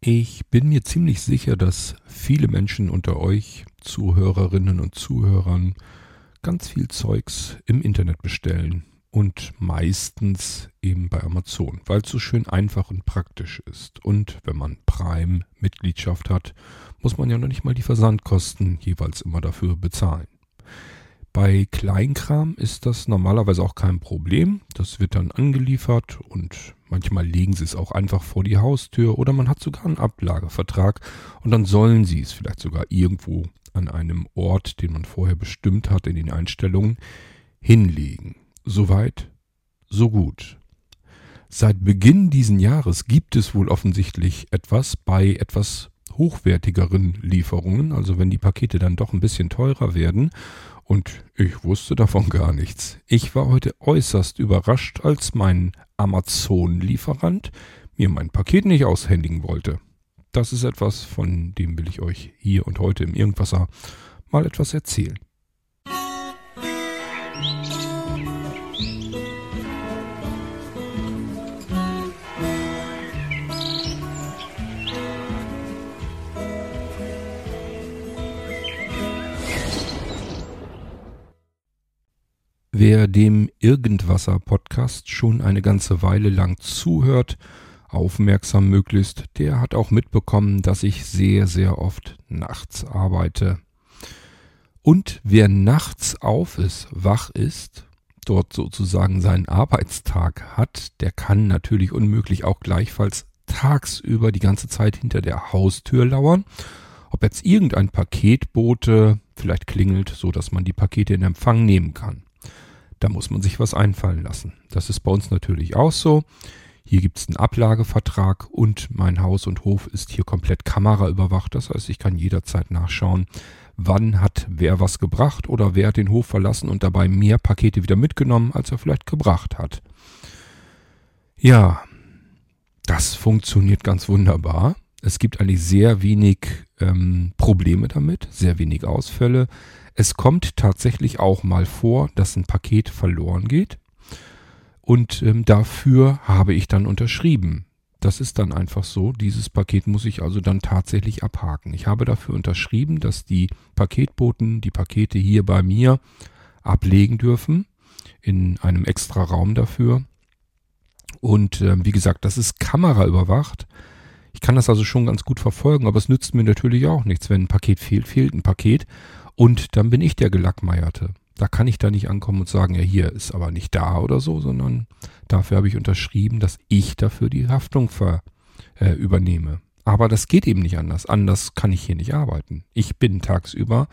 Ich bin mir ziemlich sicher, dass viele Menschen unter euch, Zuhörerinnen und Zuhörern, ganz viel Zeugs im Internet bestellen und meistens eben bei Amazon, weil es so schön einfach und praktisch ist. Und wenn man Prime-Mitgliedschaft hat, muss man ja noch nicht mal die Versandkosten jeweils immer dafür bezahlen. Bei Kleinkram ist das normalerweise auch kein Problem. Das wird dann angeliefert und manchmal legen sie es auch einfach vor die Haustür oder man hat sogar einen Ablagevertrag und dann sollen sie es vielleicht sogar irgendwo an einem Ort, den man vorher bestimmt hat in den Einstellungen, hinlegen. Soweit, so gut. Seit Beginn diesen Jahres gibt es wohl offensichtlich etwas bei etwas hochwertigeren Lieferungen, also wenn die Pakete dann doch ein bisschen teurer werden und ich wusste davon gar nichts. Ich war heute äußerst überrascht, als mein Amazon-Lieferant mir mein Paket nicht aushändigen wollte. Das ist etwas, von dem will ich euch hier und heute im Irgendwasser mal etwas erzählen. Wer dem Irgendwasser-Podcast schon eine ganze Weile lang zuhört, aufmerksam möglichst, der hat auch mitbekommen, dass ich sehr, sehr oft nachts arbeite. Und wer nachts auf ist, wach ist, dort sozusagen seinen Arbeitstag hat, der kann natürlich unmöglich auch gleichfalls tagsüber die ganze Zeit hinter der Haustür lauern. Ob jetzt irgendein Paketbote vielleicht klingelt, so dass man die Pakete in Empfang nehmen kann. Da muss man sich was einfallen lassen. Das ist bei uns natürlich auch so. Hier gibt es einen Ablagevertrag und mein Haus und Hof ist hier komplett kameraüberwacht. Das heißt, ich kann jederzeit nachschauen, wann hat wer was gebracht oder wer hat den Hof verlassen und dabei mehr Pakete wieder mitgenommen, als er vielleicht gebracht hat. Ja, das funktioniert ganz wunderbar. Es gibt eigentlich sehr wenig ähm, Probleme damit, sehr wenig Ausfälle. Es kommt tatsächlich auch mal vor, dass ein Paket verloren geht. Und ähm, dafür habe ich dann unterschrieben. Das ist dann einfach so. Dieses Paket muss ich also dann tatsächlich abhaken. Ich habe dafür unterschrieben, dass die Paketboten die Pakete hier bei mir ablegen dürfen. In einem extra Raum dafür. Und äh, wie gesagt, das ist kameraüberwacht. Ich kann das also schon ganz gut verfolgen, aber es nützt mir natürlich auch nichts. Wenn ein Paket fehlt, fehlt ein Paket. Und dann bin ich der Gelackmeierte. Da kann ich da nicht ankommen und sagen, ja, hier ist aber nicht da oder so, sondern dafür habe ich unterschrieben, dass ich dafür die Haftung ver, äh, übernehme. Aber das geht eben nicht anders. Anders kann ich hier nicht arbeiten. Ich bin tagsüber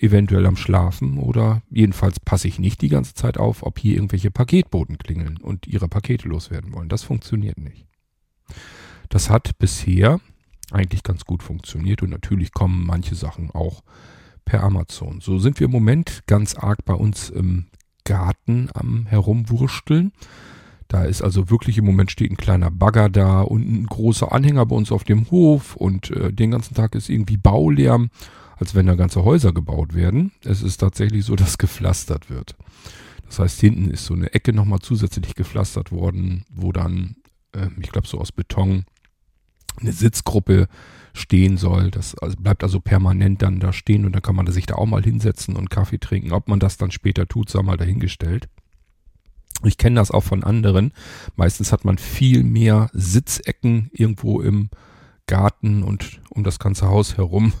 eventuell am Schlafen oder jedenfalls passe ich nicht die ganze Zeit auf, ob hier irgendwelche Paketboten klingeln und ihre Pakete loswerden wollen. Das funktioniert nicht. Das hat bisher eigentlich ganz gut funktioniert und natürlich kommen manche Sachen auch per Amazon. So sind wir im Moment ganz arg bei uns im Garten am Herumwursteln. Da ist also wirklich im Moment steht ein kleiner Bagger da und ein großer Anhänger bei uns auf dem Hof und äh, den ganzen Tag ist irgendwie Baulärm, als wenn da ganze Häuser gebaut werden. Es ist tatsächlich so, dass gepflastert wird. Das heißt, hinten ist so eine Ecke nochmal zusätzlich gepflastert worden, wo dann, äh, ich glaube so aus Beton, eine Sitzgruppe stehen soll. Das also bleibt also permanent dann da stehen und dann kann man sich da auch mal hinsetzen und Kaffee trinken. Ob man das dann später tut, sei mal dahingestellt. Ich kenne das auch von anderen. Meistens hat man viel mehr Sitzecken irgendwo im Garten und um das ganze Haus herum,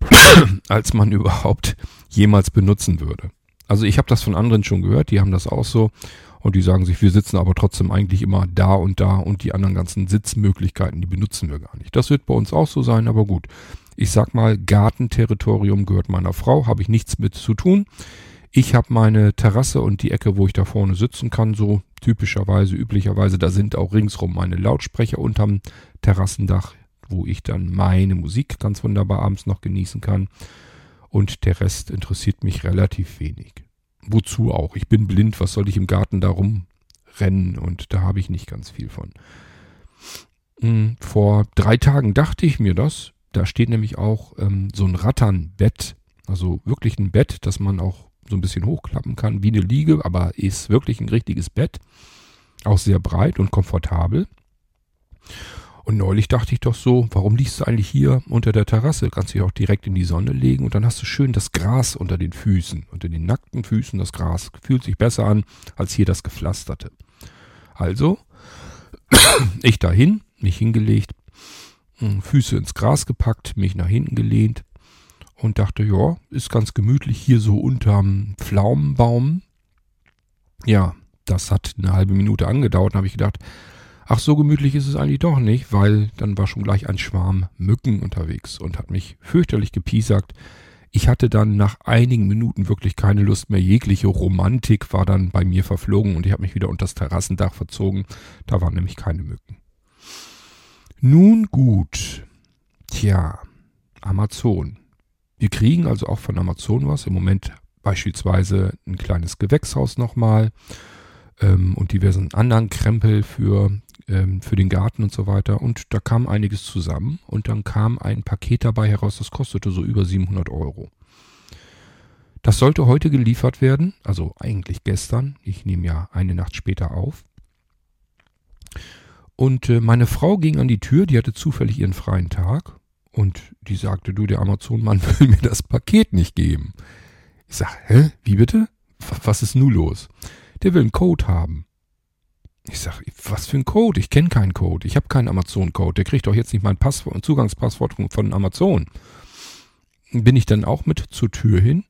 als man überhaupt jemals benutzen würde. Also ich habe das von anderen schon gehört, die haben das auch so. Und die sagen sich, wir sitzen aber trotzdem eigentlich immer da und da und die anderen ganzen Sitzmöglichkeiten, die benutzen wir gar nicht. Das wird bei uns auch so sein, aber gut. Ich sag mal, Gartenterritorium gehört meiner Frau, habe ich nichts mit zu tun. Ich habe meine Terrasse und die Ecke, wo ich da vorne sitzen kann, so typischerweise, üblicherweise, da sind auch ringsrum meine Lautsprecher unterm Terrassendach, wo ich dann meine Musik ganz wunderbar abends noch genießen kann. Und der Rest interessiert mich relativ wenig wozu auch? Ich bin blind, was soll ich im Garten da rumrennen? Und da habe ich nicht ganz viel von. Hm, vor drei Tagen dachte ich mir das. Da steht nämlich auch ähm, so ein Ratternbett. Also wirklich ein Bett, das man auch so ein bisschen hochklappen kann, wie eine Liege, aber ist wirklich ein richtiges Bett. Auch sehr breit und komfortabel. Und neulich dachte ich doch so, warum liegst du eigentlich hier unter der Terrasse? Kannst dich auch direkt in die Sonne legen und dann hast du schön das Gras unter den Füßen. Unter den nackten Füßen das Gras. Fühlt sich besser an als hier das gepflasterte. Also, ich dahin, mich hingelegt, hm, Füße ins Gras gepackt, mich nach hinten gelehnt und dachte, ja, ist ganz gemütlich hier so unterm Pflaumenbaum. Ja, das hat eine halbe Minute angedauert. Habe ich gedacht, ach, so gemütlich ist es eigentlich doch nicht, weil dann war schon gleich ein Schwarm Mücken unterwegs und hat mich fürchterlich gepiesackt. Ich hatte dann nach einigen Minuten wirklich keine Lust mehr. Jegliche Romantik war dann bei mir verflogen und ich habe mich wieder unter das Terrassendach verzogen. Da waren nämlich keine Mücken. Nun gut. Tja, Amazon. Wir kriegen also auch von Amazon was. Im Moment beispielsweise ein kleines Gewächshaus nochmal ähm, und diversen anderen Krempel für, ähm, für den Garten und so weiter. Und da kam einiges zusammen und dann kam ein Paket dabei heraus, das kostete so über 700 Euro. Das sollte heute geliefert werden, also eigentlich gestern. Ich nehme ja eine Nacht später auf. Und äh, meine Frau ging an die Tür, die hatte zufällig ihren freien Tag und die sagte, du, der Amazon-Mann will mir das Paket nicht geben. Ich sag, hä, wie bitte? Was ist nun los? Der will einen Code haben. Ich sag, was für ein Code? Ich kenne keinen Code. Ich habe keinen Amazon-Code. Der kriegt doch jetzt nicht mein Passwort Zugangspasswort von Amazon. Bin ich dann auch mit zur Tür hin.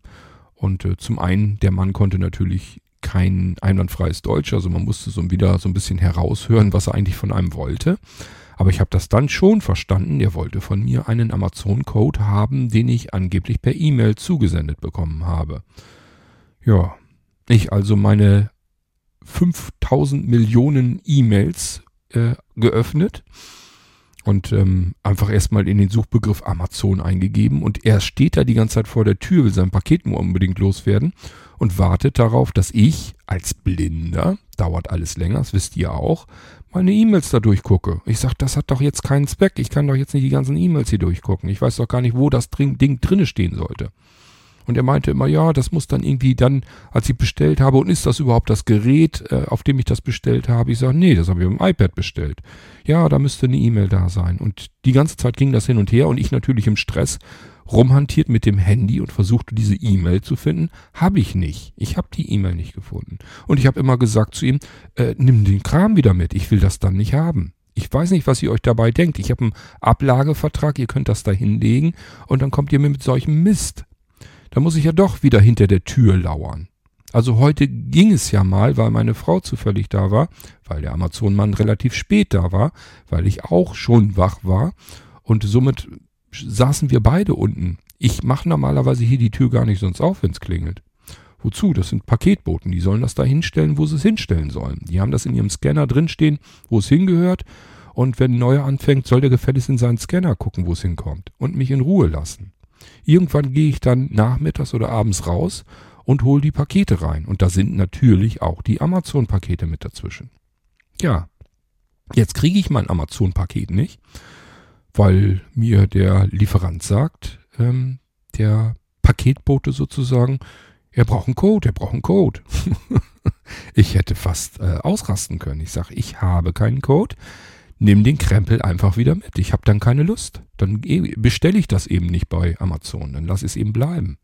Und äh, zum einen, der Mann konnte natürlich kein einwandfreies Deutsch, also man musste so wieder so ein bisschen heraushören, was er eigentlich von einem wollte. Aber ich habe das dann schon verstanden, er wollte von mir einen Amazon-Code haben, den ich angeblich per E-Mail zugesendet bekommen habe. Ja, ich also meine 5000 Millionen E-Mails äh, geöffnet und ähm, einfach erstmal in den Suchbegriff Amazon eingegeben und er steht da die ganze Zeit vor der Tür, will sein Paket nur unbedingt loswerden und wartet darauf, dass ich als Blinder, dauert alles länger, das wisst ihr auch, meine E-Mails da durchgucke. Ich sag, das hat doch jetzt keinen Zweck, ich kann doch jetzt nicht die ganzen E-Mails hier durchgucken. Ich weiß doch gar nicht, wo das Ding drinne stehen sollte. Und er meinte immer, ja, das muss dann irgendwie dann, als ich bestellt habe, und ist das überhaupt das Gerät, äh, auf dem ich das bestellt habe? Ich sage, nee, das habe ich mit dem iPad bestellt. Ja, da müsste eine E-Mail da sein. Und die ganze Zeit ging das hin und her und ich natürlich im Stress rumhantiert mit dem Handy und versuchte diese E-Mail zu finden. Habe ich nicht. Ich habe die E-Mail nicht gefunden. Und ich habe immer gesagt zu ihm, äh, nimm den Kram wieder mit. Ich will das dann nicht haben. Ich weiß nicht, was ihr euch dabei denkt. Ich habe einen Ablagevertrag, ihr könnt das da hinlegen und dann kommt ihr mir mit solchem Mist. Da muss ich ja doch wieder hinter der Tür lauern. Also heute ging es ja mal, weil meine Frau zufällig da war, weil der Amazon-Mann relativ spät da war, weil ich auch schon wach war und somit saßen wir beide unten. Ich mache normalerweise hier die Tür gar nicht sonst auf, wenn es klingelt. Wozu? Das sind Paketboten. Die sollen das da hinstellen, wo sie es hinstellen sollen. Die haben das in ihrem Scanner drinstehen, wo es hingehört. Und wenn ein neuer anfängt, soll der gefälligst in seinen Scanner gucken, wo es hinkommt. Und mich in Ruhe lassen. Irgendwann gehe ich dann nachmittags oder abends raus und hole die Pakete rein. Und da sind natürlich auch die Amazon-Pakete mit dazwischen. Ja, jetzt kriege ich mein Amazon-Paket nicht, weil mir der Lieferant sagt, ähm, der Paketbote sozusagen, er braucht einen Code, er braucht einen Code. ich hätte fast äh, ausrasten können. Ich sage, ich habe keinen Code nimm den Krempel einfach wieder mit. Ich habe dann keine Lust. Dann bestelle ich das eben nicht bei Amazon. Dann lass es eben bleiben.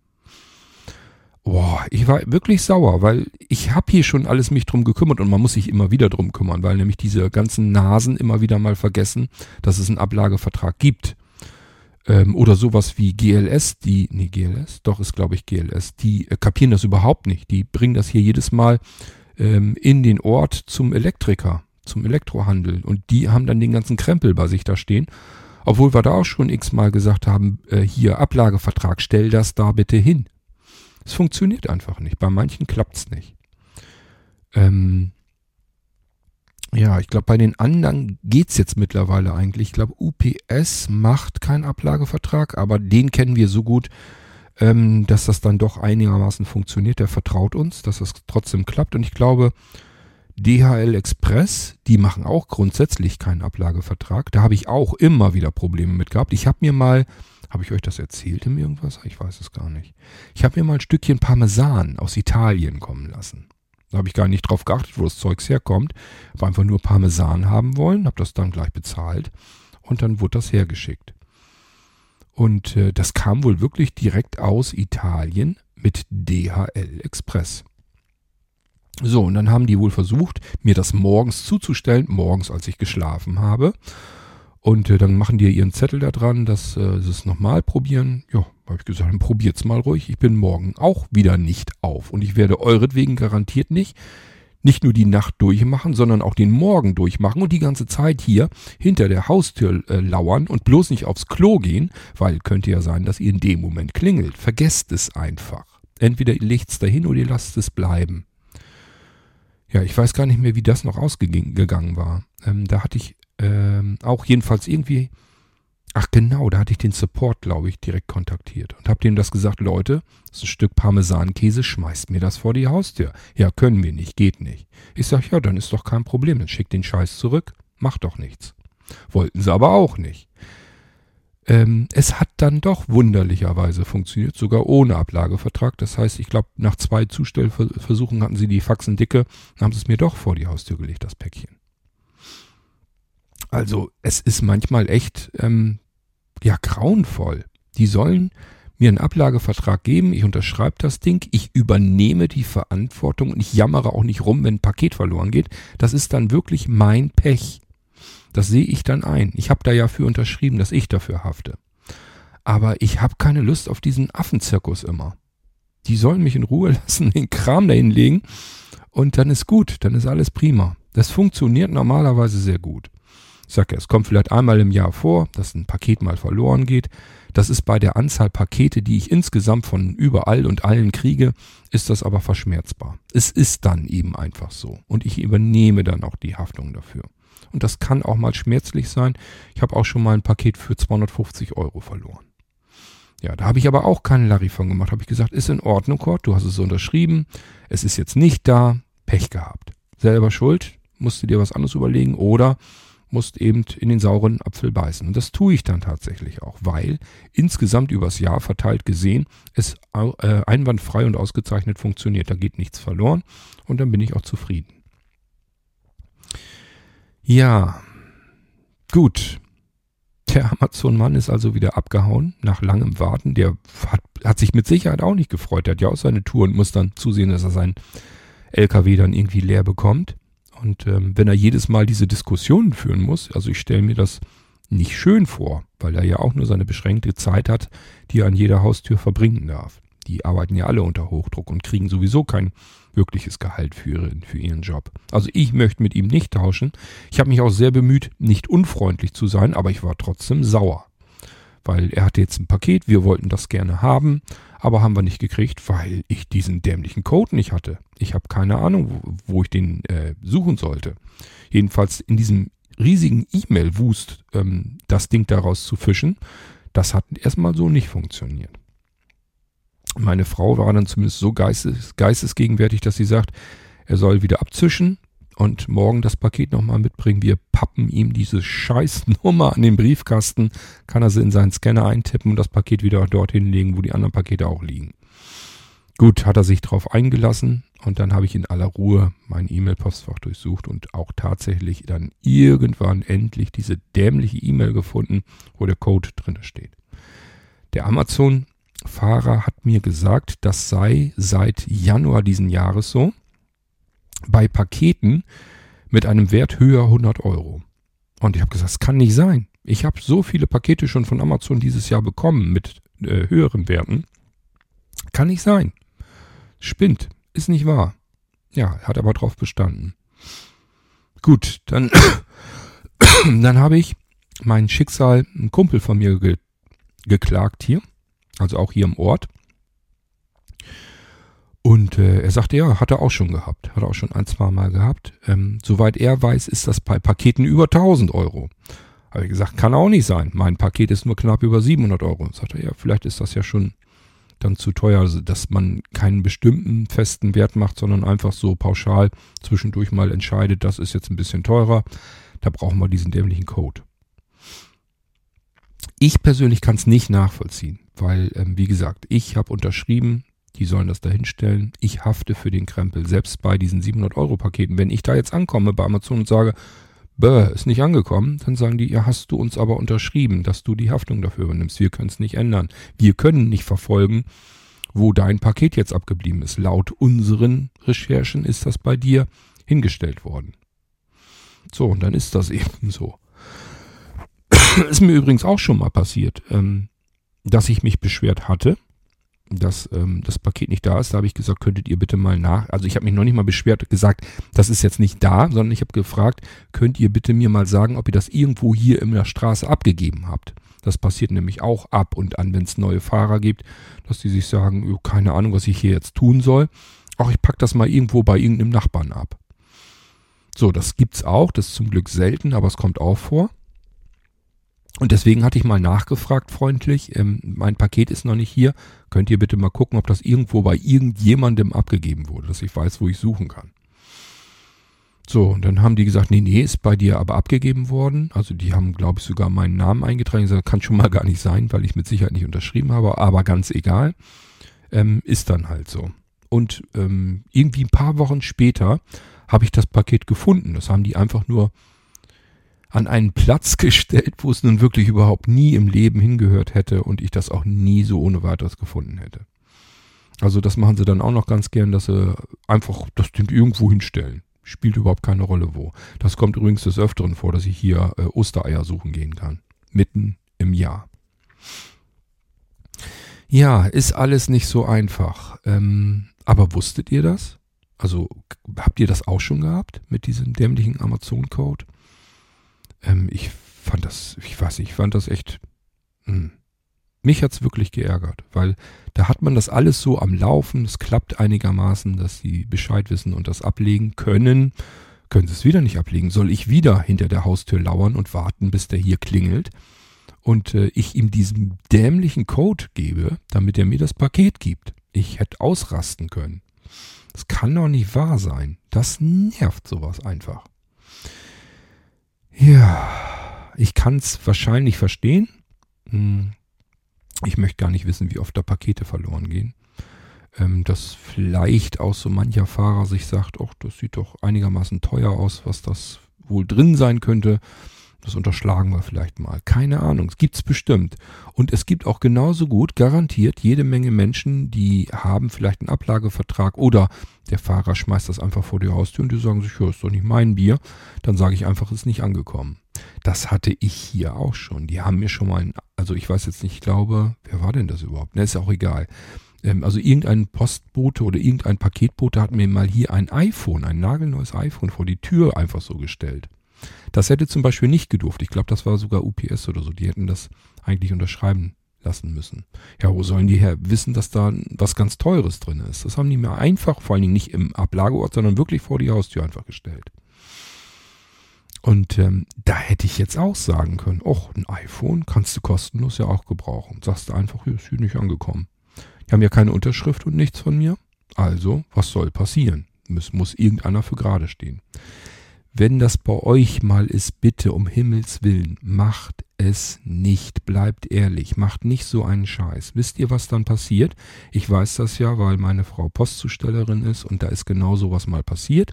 Boah, ich war wirklich sauer, weil ich habe hier schon alles mich drum gekümmert und man muss sich immer wieder drum kümmern, weil nämlich diese ganzen Nasen immer wieder mal vergessen, dass es einen Ablagevertrag gibt. Ähm, oder sowas wie GLS, die, nee, GLS, doch ist glaube ich GLS, die äh, kapieren das überhaupt nicht. Die bringen das hier jedes Mal ähm, in den Ort zum Elektriker zum Elektrohandel. Und die haben dann den ganzen Krempel bei sich da stehen. Obwohl wir da auch schon x-mal gesagt haben, äh, hier Ablagevertrag, stell das da bitte hin. Es funktioniert einfach nicht. Bei manchen klappt's nicht. Ähm, ja, ich glaube, bei den anderen geht's jetzt mittlerweile eigentlich. Ich glaube, UPS macht keinen Ablagevertrag, aber den kennen wir so gut, ähm, dass das dann doch einigermaßen funktioniert. Der vertraut uns, dass das trotzdem klappt. Und ich glaube, DHL Express, die machen auch grundsätzlich keinen Ablagevertrag. Da habe ich auch immer wieder Probleme mit gehabt. Ich habe mir mal, habe ich euch das erzählt in irgendwas? Ich weiß es gar nicht. Ich habe mir mal ein Stückchen Parmesan aus Italien kommen lassen. Da habe ich gar nicht drauf geachtet, wo das Zeugs herkommt. Habe einfach nur Parmesan haben wollen, habe das dann gleich bezahlt. und dann wurde das hergeschickt. Und äh, das kam wohl wirklich direkt aus Italien mit DHL Express. So, und dann haben die wohl versucht, mir das morgens zuzustellen, morgens, als ich geschlafen habe. Und äh, dann machen die ihren Zettel da dran, dass äh, sie es nochmal probieren. Ja, habe ich gesagt, dann probiert's mal ruhig. Ich bin morgen auch wieder nicht auf. Und ich werde euretwegen garantiert nicht nicht nur die Nacht durchmachen, sondern auch den Morgen durchmachen und die ganze Zeit hier hinter der Haustür äh, lauern und bloß nicht aufs Klo gehen, weil könnte ja sein, dass ihr in dem Moment klingelt. Vergesst es einfach. Entweder ihr legt's dahin oder ihr lasst es bleiben. Ja, ich weiß gar nicht mehr, wie das noch ausgegangen war. Ähm, da hatte ich ähm, auch jedenfalls irgendwie Ach genau, da hatte ich den Support, glaube ich, direkt kontaktiert und habe dem das gesagt, Leute, das ist ein Stück Parmesankäse, schmeißt mir das vor die Haustür. Ja, können wir nicht, geht nicht. Ich sag, ja, dann ist doch kein Problem, dann schickt den Scheiß zurück, macht doch nichts. Wollten sie aber auch nicht. Ähm, es hat dann doch wunderlicherweise funktioniert, sogar ohne Ablagevertrag. Das heißt, ich glaube, nach zwei Zustellversuchen hatten sie die Faxen dicke, haben sie es mir doch vor die Haustür gelegt, das Päckchen. Also es ist manchmal echt ähm, ja grauenvoll. Die sollen mir einen Ablagevertrag geben, ich unterschreibe das Ding, ich übernehme die Verantwortung und ich jammere auch nicht rum, wenn ein Paket verloren geht. Das ist dann wirklich mein Pech. Das sehe ich dann ein. Ich habe da ja für unterschrieben, dass ich dafür hafte. Aber ich habe keine Lust auf diesen Affenzirkus immer. Die sollen mich in Ruhe lassen, den Kram dahin legen und dann ist gut, dann ist alles prima. Das funktioniert normalerweise sehr gut. Ich sage ja, es kommt vielleicht einmal im Jahr vor, dass ein Paket mal verloren geht. Das ist bei der Anzahl Pakete, die ich insgesamt von überall und allen kriege, ist das aber verschmerzbar. Es ist dann eben einfach so. Und ich übernehme dann auch die Haftung dafür. Und das kann auch mal schmerzlich sein. Ich habe auch schon mal ein Paket für 250 Euro verloren. Ja, da habe ich aber auch keinen Larry von gemacht. Habe ich gesagt, ist in Ordnung, Kurt, du hast es unterschrieben. Es ist jetzt nicht da. Pech gehabt. Selber schuld. Musst du dir was anderes überlegen. Oder musst eben in den sauren Apfel beißen. Und das tue ich dann tatsächlich auch, weil insgesamt übers Jahr verteilt gesehen es äh, einwandfrei und ausgezeichnet funktioniert. Da geht nichts verloren und dann bin ich auch zufrieden. Ja, gut. Der Amazon-Mann ist also wieder abgehauen nach langem Warten. Der hat, hat sich mit Sicherheit auch nicht gefreut. Der hat ja auch seine Tour und muss dann zusehen, dass er seinen LKW dann irgendwie leer bekommt. Und ähm, wenn er jedes Mal diese Diskussionen führen muss, also ich stelle mir das nicht schön vor, weil er ja auch nur seine beschränkte Zeit hat, die er an jeder Haustür verbringen darf. Die arbeiten ja alle unter Hochdruck und kriegen sowieso kein wirkliches Gehalt für, für ihren Job. Also ich möchte mit ihm nicht tauschen. Ich habe mich auch sehr bemüht, nicht unfreundlich zu sein, aber ich war trotzdem sauer. Weil er hatte jetzt ein Paket, wir wollten das gerne haben aber haben wir nicht gekriegt, weil ich diesen dämlichen Code nicht hatte. Ich habe keine Ahnung, wo, wo ich den äh, suchen sollte. Jedenfalls in diesem riesigen E-Mail-Wust ähm, das Ding daraus zu fischen, das hat erstmal so nicht funktioniert. Meine Frau war dann zumindest so geistes, geistesgegenwärtig, dass sie sagt, er soll wieder abzischen und morgen das Paket nochmal mitbringen. Wir pappen ihm diese Scheißnummer an den Briefkasten, kann er sie in seinen Scanner eintippen und das Paket wieder dorthin legen, wo die anderen Pakete auch liegen. Gut, hat er sich drauf eingelassen und dann habe ich in aller Ruhe mein E-Mail-Postfach durchsucht und auch tatsächlich dann irgendwann endlich diese dämliche E-Mail gefunden, wo der Code drin steht. Der Amazon-Fahrer hat mir gesagt, das sei seit Januar diesen Jahres so bei Paketen mit einem Wert höher 100 Euro. Und ich habe gesagt, das kann nicht sein. Ich habe so viele Pakete schon von Amazon dieses Jahr bekommen mit äh, höheren Werten. Kann nicht sein. Spinnt. Ist nicht wahr. Ja, hat aber drauf bestanden. Gut, dann, dann habe ich mein Schicksal, ein Kumpel von mir ge geklagt hier. Also auch hier im Ort. Und äh, er sagte, ja, hat er auch schon gehabt. Hat er auch schon ein, zwei Mal gehabt. Ähm, soweit er weiß, ist das bei Paketen über 1000 Euro. Habe ich gesagt, kann auch nicht sein. Mein Paket ist nur knapp über 700 Euro. Sagt er, ja, vielleicht ist das ja schon dann zu teuer, also, dass man keinen bestimmten festen Wert macht, sondern einfach so pauschal zwischendurch mal entscheidet, das ist jetzt ein bisschen teurer. Da brauchen wir diesen dämlichen Code. Ich persönlich kann es nicht nachvollziehen, weil, ähm, wie gesagt, ich habe unterschrieben, die sollen das dahinstellen. Ich hafte für den Krempel, selbst bei diesen 700 Euro Paketen. Wenn ich da jetzt ankomme bei Amazon und sage, bäh, ist nicht angekommen, dann sagen die, ja, hast du uns aber unterschrieben, dass du die Haftung dafür übernimmst. Wir können es nicht ändern. Wir können nicht verfolgen, wo dein Paket jetzt abgeblieben ist. Laut unseren Recherchen ist das bei dir hingestellt worden. So, und dann ist das eben so. ist mir übrigens auch schon mal passiert, ähm, dass ich mich beschwert hatte dass ähm, das Paket nicht da ist. Da habe ich gesagt, könntet ihr bitte mal nach. Also ich habe mich noch nicht mal beschwert gesagt, das ist jetzt nicht da, sondern ich habe gefragt, könnt ihr bitte mir mal sagen, ob ihr das irgendwo hier in der Straße abgegeben habt. Das passiert nämlich auch ab und an, wenn es neue Fahrer gibt, dass die sich sagen, oh, keine Ahnung, was ich hier jetzt tun soll. Auch ich pack das mal irgendwo bei irgendeinem Nachbarn ab. So, das gibt's auch, das ist zum Glück selten, aber es kommt auch vor. Und deswegen hatte ich mal nachgefragt, freundlich, ähm, mein Paket ist noch nicht hier. Könnt ihr bitte mal gucken, ob das irgendwo bei irgendjemandem abgegeben wurde, dass ich weiß, wo ich suchen kann. So, und dann haben die gesagt, nee, nee, ist bei dir aber abgegeben worden. Also die haben, glaube ich, sogar meinen Namen eingetragen. Gesagt, kann schon mal gar nicht sein, weil ich mit Sicherheit nicht unterschrieben habe, aber ganz egal. Ähm, ist dann halt so. Und ähm, irgendwie ein paar Wochen später habe ich das Paket gefunden. Das haben die einfach nur an einen Platz gestellt, wo es nun wirklich überhaupt nie im Leben hingehört hätte und ich das auch nie so ohne weiteres gefunden hätte. Also das machen sie dann auch noch ganz gern, dass sie einfach das Ding irgendwo hinstellen. Spielt überhaupt keine Rolle wo. Das kommt übrigens des Öfteren vor, dass ich hier äh, Ostereier suchen gehen kann. Mitten im Jahr. Ja, ist alles nicht so einfach. Ähm, aber wusstet ihr das? Also habt ihr das auch schon gehabt mit diesem dämlichen Amazon-Code? Ähm, ich fand das, ich weiß nicht, ich fand das echt. Mh. Hm. Mich hat's wirklich geärgert, weil da hat man das alles so am Laufen, es klappt einigermaßen, dass sie Bescheid wissen und das ablegen können. Können sie es wieder nicht ablegen? Soll ich wieder hinter der Haustür lauern und warten, bis der hier klingelt? Und äh, ich ihm diesen dämlichen Code gebe, damit er mir das Paket gibt. Ich hätte ausrasten können. Das kann doch nicht wahr sein. Das nervt sowas einfach. Ja, ich kann es wahrscheinlich verstehen. Hm. Ich möchte gar nicht wissen, wie oft da Pakete verloren gehen. Ähm, dass vielleicht auch so mancher Fahrer sich sagt, ach, das sieht doch einigermaßen teuer aus, was das wohl drin sein könnte. Das unterschlagen wir vielleicht mal. Keine Ahnung. Es gibt's bestimmt. Und es gibt auch genauso gut garantiert jede Menge Menschen, die haben vielleicht einen Ablagevertrag oder der Fahrer schmeißt das einfach vor die Haustür und die sagen sich, ja, ist doch nicht mein Bier. Dann sage ich einfach, ist nicht angekommen. Das hatte ich hier auch schon. Die haben mir schon mal, ein, also ich weiß jetzt nicht, ich glaube, wer war denn das überhaupt? Ne, ist auch egal. Ähm, also irgendein Postbote oder irgendein Paketbote hat mir mal hier ein iPhone, ein nagelneues iPhone vor die Tür einfach so gestellt. Das hätte zum Beispiel nicht gedurft. Ich glaube, das war sogar UPS oder so. Die hätten das eigentlich unterschreiben lassen müssen. Ja, wo sollen die her wissen, dass da was ganz Teures drin ist? Das haben die mir einfach, vor allen Dingen nicht im Ablageort, sondern wirklich vor die Haustür einfach gestellt. Und ähm, da hätte ich jetzt auch sagen können, och, ein iPhone kannst du kostenlos ja auch gebrauchen. Sagst du einfach, hier ist hier nicht angekommen. Die haben ja keine Unterschrift und nichts von mir. Also, was soll passieren? Es muss irgendeiner für gerade stehen. Wenn das bei euch mal ist, bitte um Himmels willen, macht es nicht. Bleibt ehrlich, macht nicht so einen Scheiß. Wisst ihr, was dann passiert? Ich weiß das ja, weil meine Frau Postzustellerin ist und da ist genau sowas mal passiert.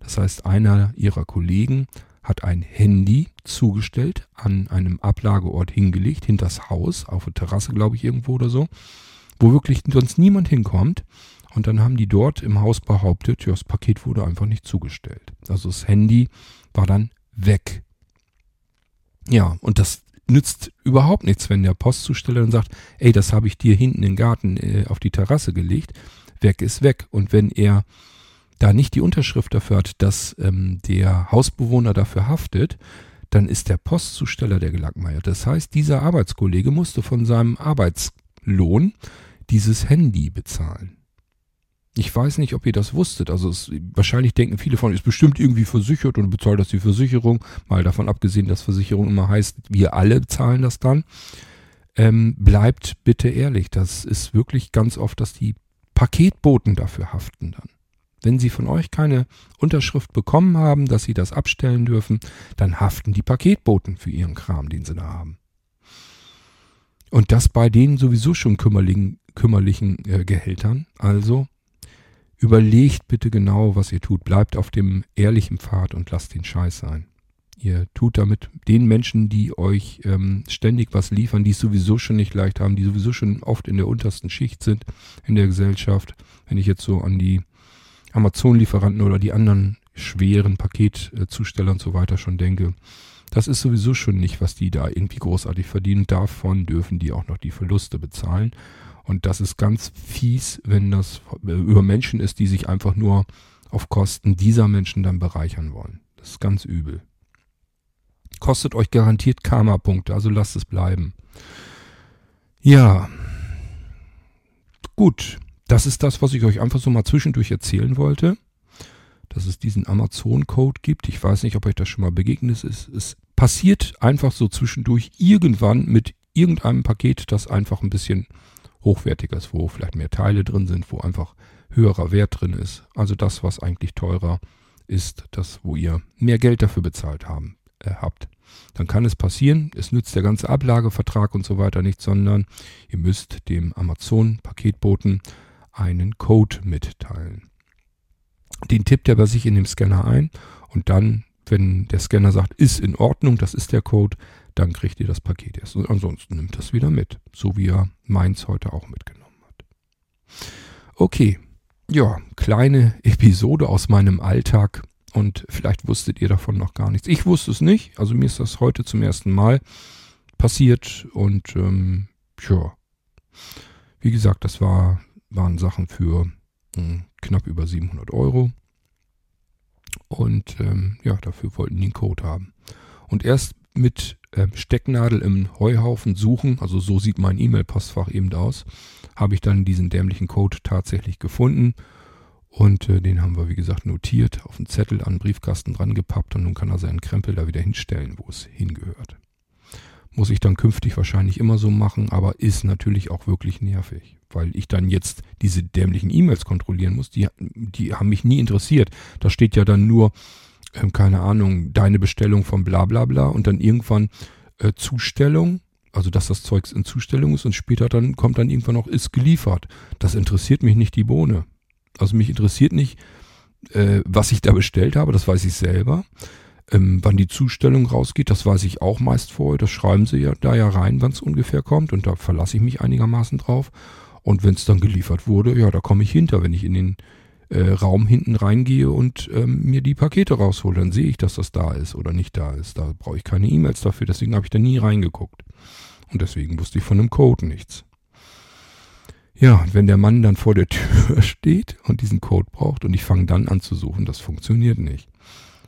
Das heißt, einer ihrer Kollegen hat ein Handy zugestellt, an einem Ablageort hingelegt, hinters Haus, auf der Terrasse, glaube ich, irgendwo oder so, wo wirklich sonst niemand hinkommt. Und dann haben die dort im Haus behauptet, ja, das Paket wurde einfach nicht zugestellt. Also das Handy war dann weg. Ja, und das nützt überhaupt nichts, wenn der Postzusteller dann sagt, ey, das habe ich dir hinten im Garten äh, auf die Terrasse gelegt. Weg ist weg. Und wenn er da nicht die Unterschrift dafür hat, dass ähm, der Hausbewohner dafür haftet, dann ist der Postzusteller der Gelackmeier. Das heißt, dieser Arbeitskollege musste von seinem Arbeitslohn dieses Handy bezahlen. Ich weiß nicht, ob ihr das wusstet. Also es, wahrscheinlich denken viele von, ist bestimmt irgendwie versichert und bezahlt das die Versicherung. Mal davon abgesehen, dass Versicherung immer heißt, wir alle zahlen das dann. Ähm, bleibt bitte ehrlich. Das ist wirklich ganz oft, dass die Paketboten dafür haften dann. Wenn sie von euch keine Unterschrift bekommen haben, dass sie das abstellen dürfen, dann haften die Paketboten für ihren Kram, den sie da haben. Und das bei denen sowieso schon kümmerlichen, kümmerlichen äh, Gehältern. Also Überlegt bitte genau, was ihr tut. Bleibt auf dem ehrlichen Pfad und lasst den Scheiß sein. Ihr tut damit den Menschen, die euch ähm, ständig was liefern, die es sowieso schon nicht leicht haben, die sowieso schon oft in der untersten Schicht sind in der Gesellschaft. Wenn ich jetzt so an die Amazon-Lieferanten oder die anderen schweren Paketzusteller und so weiter schon denke, das ist sowieso schon nicht, was die da irgendwie großartig verdienen. Davon dürfen die auch noch die Verluste bezahlen. Und das ist ganz fies, wenn das über Menschen ist, die sich einfach nur auf Kosten dieser Menschen dann bereichern wollen. Das ist ganz übel. Kostet euch garantiert Karma-Punkte, also lasst es bleiben. Ja. Gut. Das ist das, was ich euch einfach so mal zwischendurch erzählen wollte. Dass es diesen Amazon-Code gibt. Ich weiß nicht, ob euch das schon mal begegnet ist. Es passiert einfach so zwischendurch irgendwann mit irgendeinem Paket, das einfach ein bisschen hochwertiger ist, wo vielleicht mehr Teile drin sind, wo einfach höherer Wert drin ist. Also das, was eigentlich teurer ist, das, wo ihr mehr Geld dafür bezahlt haben, äh, habt. Dann kann es passieren, es nützt der ganze Ablagevertrag und so weiter nicht, sondern ihr müsst dem Amazon-Paketboten einen Code mitteilen. Den tippt er bei sich in dem Scanner ein und dann, wenn der Scanner sagt, ist in Ordnung, das ist der Code, dann kriegt ihr das Paket erst. Und ansonsten nimmt das wieder mit, so wie er meins heute auch mitgenommen hat. Okay, ja, kleine Episode aus meinem Alltag und vielleicht wusstet ihr davon noch gar nichts. Ich wusste es nicht, also mir ist das heute zum ersten Mal passiert und ähm, ja, wie gesagt, das war, waren Sachen für mh, hm, knapp über 700 Euro und ähm, ja, dafür wollten die einen Code haben. Und erst mit ähm, Stecknadel im Heuhaufen suchen, also so sieht mein E-Mail-Postfach eben aus, habe ich dann diesen dämlichen Code tatsächlich gefunden und äh, den haben wir, wie gesagt, notiert, auf einen Zettel an den Briefkasten dran gepappt und nun kann er seinen Krempel da wieder hinstellen, wo es hingehört. Muss ich dann künftig wahrscheinlich immer so machen, aber ist natürlich auch wirklich nervig, weil ich dann jetzt diese dämlichen E-Mails kontrollieren muss. Die, die haben mich nie interessiert. Da steht ja dann nur, äh, keine Ahnung, deine Bestellung von bla bla bla und dann irgendwann äh, Zustellung, also dass das Zeugs in Zustellung ist und später dann kommt dann irgendwann noch ist geliefert. Das interessiert mich nicht die Bohne. Also mich interessiert nicht, äh, was ich da bestellt habe, das weiß ich selber. Ähm, wann die Zustellung rausgeht, das weiß ich auch meist vorher. Das schreiben sie ja da ja rein, wann es ungefähr kommt und da verlasse ich mich einigermaßen drauf. Und wenn es dann geliefert wurde, ja, da komme ich hinter, wenn ich in den äh, Raum hinten reingehe und ähm, mir die Pakete raushole, dann sehe ich, dass das da ist oder nicht da ist. Da brauche ich keine E-Mails dafür, deswegen habe ich da nie reingeguckt. Und deswegen wusste ich von dem Code nichts. Ja, und wenn der Mann dann vor der Tür steht und diesen Code braucht und ich fange dann an zu suchen, das funktioniert nicht.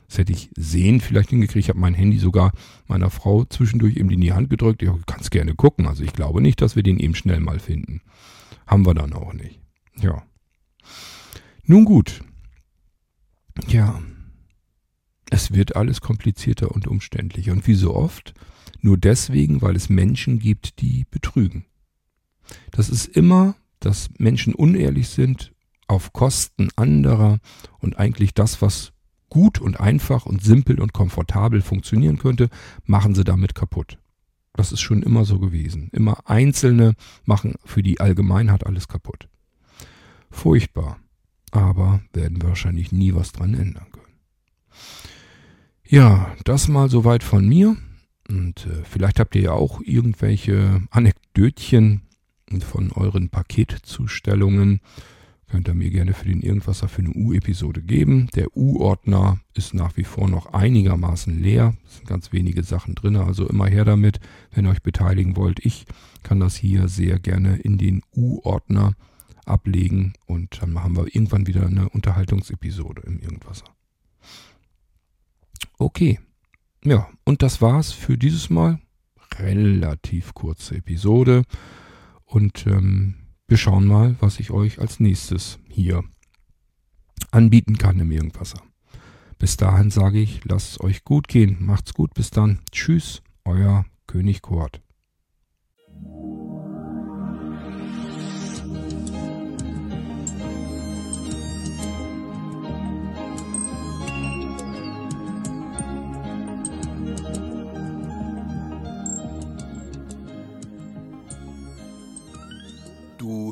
Das hätte ich sehen vielleicht hingekriegt. Ich habe mein Handy sogar meiner Frau zwischendurch eben in die Hand gedrückt. Ich kann es gerne gucken. Also ich glaube nicht, dass wir den eben schnell mal finden. Haben wir dann auch nicht. Ja. Nun gut. Ja. Es wird alles komplizierter und umständlicher. Und wie so oft, nur deswegen, weil es Menschen gibt, die betrügen. Das ist immer, dass Menschen unehrlich sind auf Kosten anderer und eigentlich das, was gut und einfach und simpel und komfortabel funktionieren könnte, machen sie damit kaputt. Das ist schon immer so gewesen. Immer Einzelne machen für die Allgemeinheit alles kaputt. Furchtbar. Aber werden wahrscheinlich nie was dran ändern können. Ja, das mal soweit von mir. Und äh, vielleicht habt ihr ja auch irgendwelche Anekdötchen von euren Paketzustellungen. Könnt ihr mir gerne für den Irgendwasser für eine U-Episode geben. Der U-Ordner ist nach wie vor noch einigermaßen leer. Es sind ganz wenige Sachen drin, also immer her damit, wenn ihr euch beteiligen wollt. Ich kann das hier sehr gerne in den U-Ordner ablegen und dann machen wir irgendwann wieder eine Unterhaltungsepisode im Irgendwasser. Okay. Ja, und das war's für dieses Mal. Relativ kurze Episode. Und ähm, wir schauen mal, was ich euch als nächstes hier anbieten kann im Irgendwasser. Bis dahin sage ich, lasst es euch gut gehen. Macht's gut. Bis dann. Tschüss, euer König Kurt.